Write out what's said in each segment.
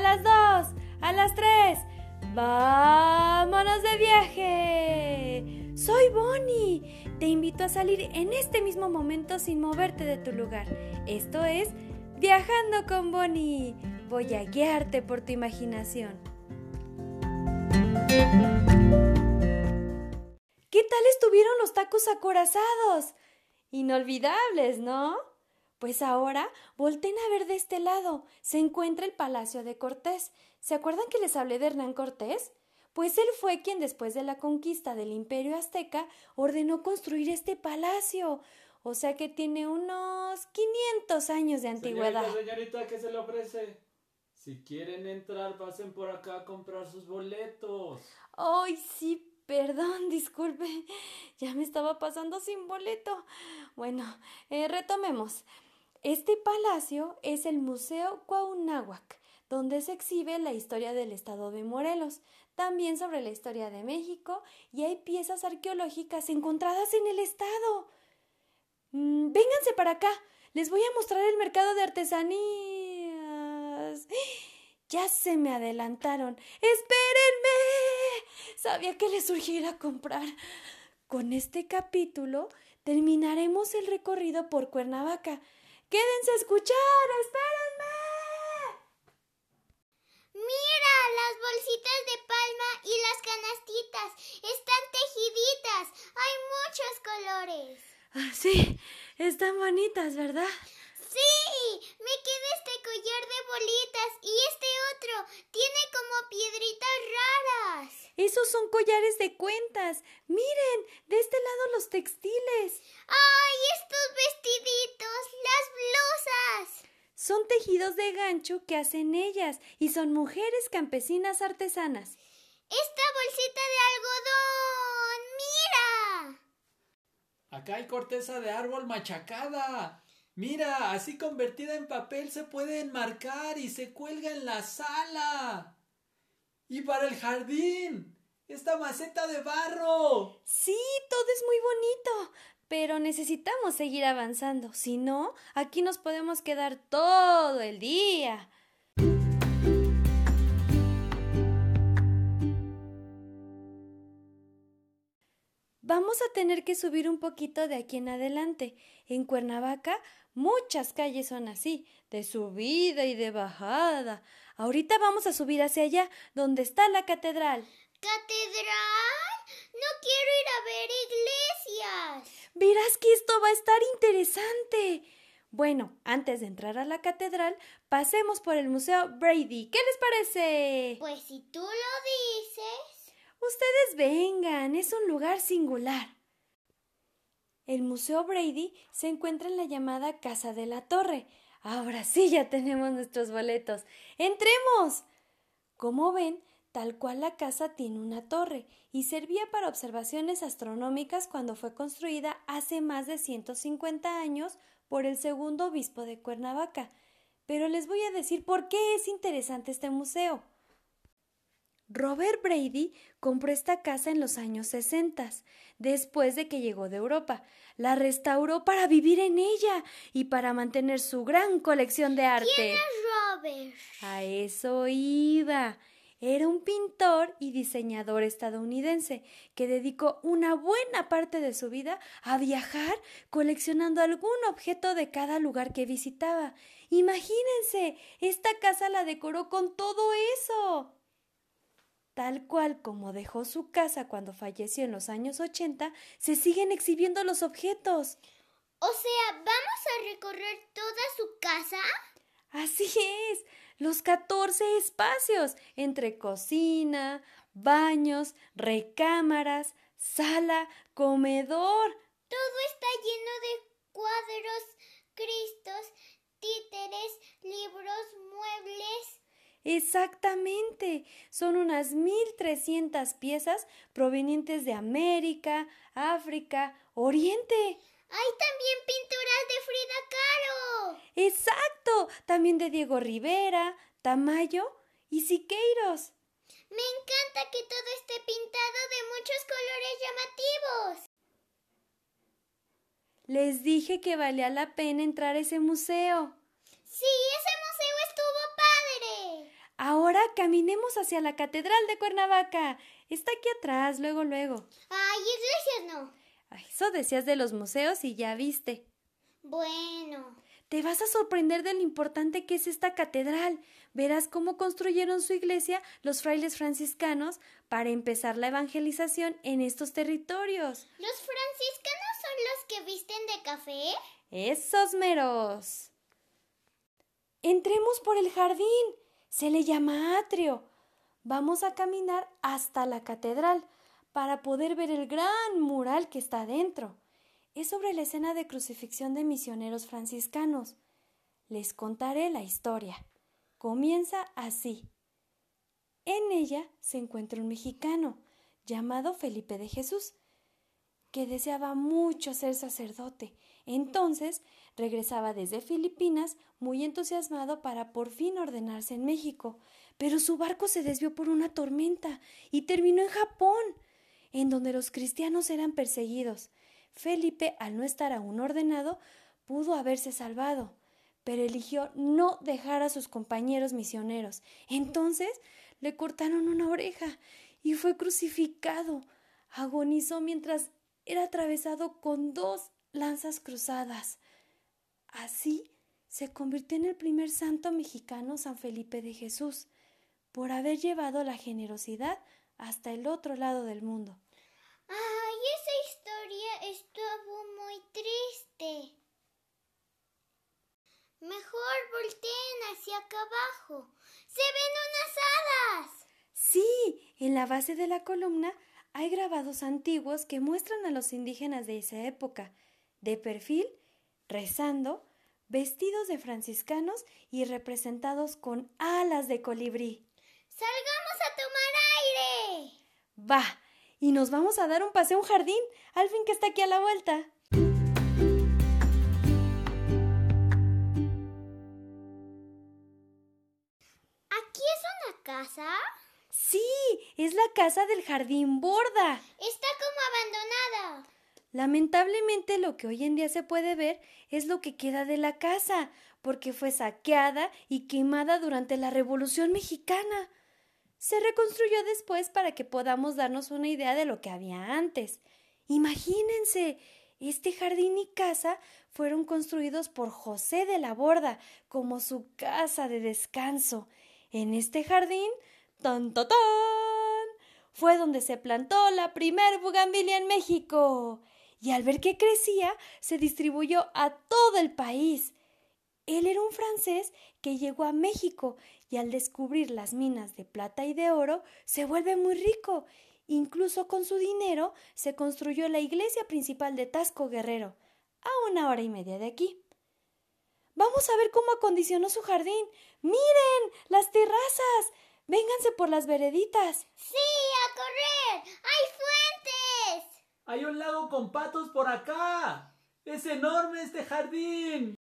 a las dos, a las tres. ¡Vámonos de viaje! Soy Bonnie. Te invito a salir en este mismo momento sin moverte de tu lugar. Esto es Viajando con Bonnie. Voy a guiarte por tu imaginación. ¿Qué tal estuvieron los tacos acorazados? Inolvidables, ¿no? Pues ahora volten a ver de este lado. Se encuentra el Palacio de Cortés. ¿Se acuerdan que les hablé de Hernán Cortés? Pues él fue quien después de la conquista del Imperio Azteca ordenó construir este palacio. O sea que tiene unos 500 años de antigüedad. Señorita, señorita, ¿qué se le ofrece? Si quieren entrar, pasen por acá a comprar sus boletos. Ay, sí, perdón, disculpe. Ya me estaba pasando sin boleto. Bueno, eh, retomemos. Este palacio es el Museo Cuauhnáhuac, donde se exhibe la historia del estado de Morelos, también sobre la historia de México, y hay piezas arqueológicas encontradas en el estado. Mm, vénganse para acá. Les voy a mostrar el mercado de artesanías. Ya se me adelantaron. ¡Espérenme! Sabía que les surgiera comprar. Con este capítulo terminaremos el recorrido por Cuernavaca. Quédense a escuchar. ¡Espérenme! Mira, las bolsitas de palma y las canastitas. Están tejiditas. Hay muchos colores. Ah, sí, están bonitas, ¿verdad? Sí, me queda este collar de bolitas y este otro. Tiene como piedritas raras. Esos son collares de cuentas. Miren, de este lado los textiles. ¡Ay, estos vestiditos! ¡Las blusas! Son tejidos de gancho que hacen ellas y son mujeres campesinas artesanas. Esta bolsita de algodón. ¡Mira! Acá hay corteza de árbol machacada. Mira, así convertida en papel se puede enmarcar y se cuelga en la sala. Y para el jardín, esta maceta de barro. Sí, todo es muy bonito, pero necesitamos seguir avanzando. Si no, aquí nos podemos quedar todo el día. Vamos a tener que subir un poquito de aquí en adelante. En Cuernavaca muchas calles son así, de subida y de bajada. Ahorita vamos a subir hacia allá, donde está la catedral. ¿Catedral? No quiero ir a ver iglesias. Verás que esto va a estar interesante. Bueno, antes de entrar a la catedral, pasemos por el Museo Brady. ¿Qué les parece? Pues si tú lo dices. Ustedes vengan, es un lugar singular. El Museo Brady se encuentra en la llamada Casa de la Torre. Ahora sí ya tenemos nuestros boletos. ¡Entremos! Como ven, tal cual la casa tiene una torre y servía para observaciones astronómicas cuando fue construida hace más de 150 años por el segundo obispo de Cuernavaca. Pero les voy a decir por qué es interesante este museo. Robert Brady compró esta casa en los años 60, después de que llegó de Europa. La restauró para vivir en ella y para mantener su gran colección de arte. ¿Quién es Robert? A eso iba. Era un pintor y diseñador estadounidense que dedicó una buena parte de su vida a viajar coleccionando algún objeto de cada lugar que visitaba. Imagínense, esta casa la decoró con todo eso. Tal cual como dejó su casa cuando falleció en los años 80, se siguen exhibiendo los objetos. O sea, ¿vamos a recorrer toda su casa? Así es, los 14 espacios entre cocina, baños, recámaras, sala, comedor. Todo está lleno de cuadros, cristos, títeres, libros, muebles. Exactamente. Son unas 1300 piezas provenientes de América, África, Oriente. Hay también pinturas de Frida Kahlo. Exacto. También de Diego Rivera, Tamayo y Siqueiros. Me encanta que todo esté pintado de muchos colores llamativos. Les dije que valía la pena entrar a ese museo. Sí, ese museo estuvo padre. Ahora caminemos hacia la Catedral de Cuernavaca. Está aquí atrás, luego, luego. Ay, iglesias no. Ay, eso decías de los museos y ya viste. Bueno. Te vas a sorprender de lo importante que es esta catedral. Verás cómo construyeron su iglesia los frailes franciscanos para empezar la evangelización en estos territorios. ¿Los franciscanos son los que visten de café? Esos meros. Entremos por el jardín. Se le llama atrio. Vamos a caminar hasta la catedral para poder ver el gran mural que está dentro. Es sobre la escena de crucifixión de misioneros franciscanos. Les contaré la historia. Comienza así. En ella se encuentra un mexicano llamado Felipe de Jesús, que deseaba mucho ser sacerdote. Entonces regresaba desde Filipinas muy entusiasmado para por fin ordenarse en México, pero su barco se desvió por una tormenta y terminó en Japón, en donde los cristianos eran perseguidos. Felipe, al no estar aún ordenado, pudo haberse salvado, pero eligió no dejar a sus compañeros misioneros. Entonces le cortaron una oreja y fue crucificado. Agonizó mientras era atravesado con dos lanzas cruzadas. Así se convirtió en el primer santo mexicano San Felipe de Jesús por haber llevado la generosidad hasta el otro lado del mundo. Estuvo muy triste. Mejor volteen hacia acá abajo. ¡Se ven unas hadas! Sí, en la base de la columna hay grabados antiguos que muestran a los indígenas de esa época, de perfil, rezando, vestidos de franciscanos y representados con alas de colibrí. ¡Salgamos a tomar aire! Va, y nos vamos a dar un paseo a un jardín, al fin que está aquí a la vuelta. ¿Aquí es una casa? Sí, es la casa del jardín borda. Está como abandonada. Lamentablemente lo que hoy en día se puede ver es lo que queda de la casa, porque fue saqueada y quemada durante la Revolución Mexicana. Se reconstruyó después para que podamos darnos una idea de lo que había antes. Imagínense, este jardín y casa fueron construidos por José de la Borda como su casa de descanso. En este jardín, tan, tan, tan, fue donde se plantó la primer bugambilia en México. Y al ver que crecía, se distribuyó a todo el país. Él era un francés que llegó a México y al descubrir las minas de plata y de oro se vuelve muy rico. Incluso con su dinero se construyó la iglesia principal de Tasco Guerrero, a una hora y media de aquí. Vamos a ver cómo acondicionó su jardín. Miren, las terrazas. Vénganse por las vereditas. Sí, a correr. Hay fuentes. Hay un lago con patos por acá. Es enorme este jardín.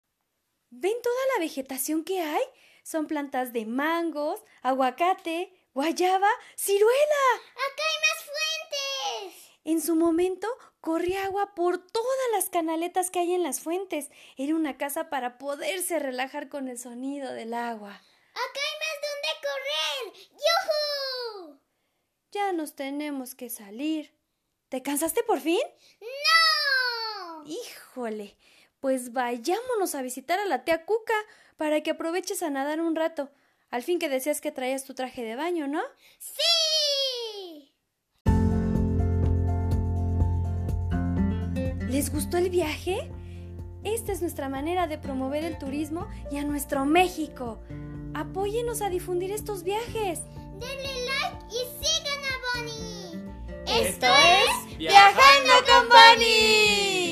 ¿Ven toda la vegetación que hay? Son plantas de mangos, aguacate, guayaba, ciruela. Acá hay más fuentes. En su momento corría agua por todas las canaletas que hay en las fuentes. Era una casa para poderse relajar con el sonido del agua. Acá hay más donde correr. ¡Yujú! Ya nos tenemos que salir. ¿Te cansaste por fin? ¡No! Híjole, pues vayámonos a visitar a la tía Cuca para que aproveches a nadar un rato. Al fin que decías que traías tu traje de baño, ¿no? ¡Sí! ¿Les gustó el viaje? Esta es nuestra manera de promover el turismo y a nuestro México. Apóyenos a difundir estos viajes. Denle like y sigan a Bonnie. Esto es Viajando con Bonnie.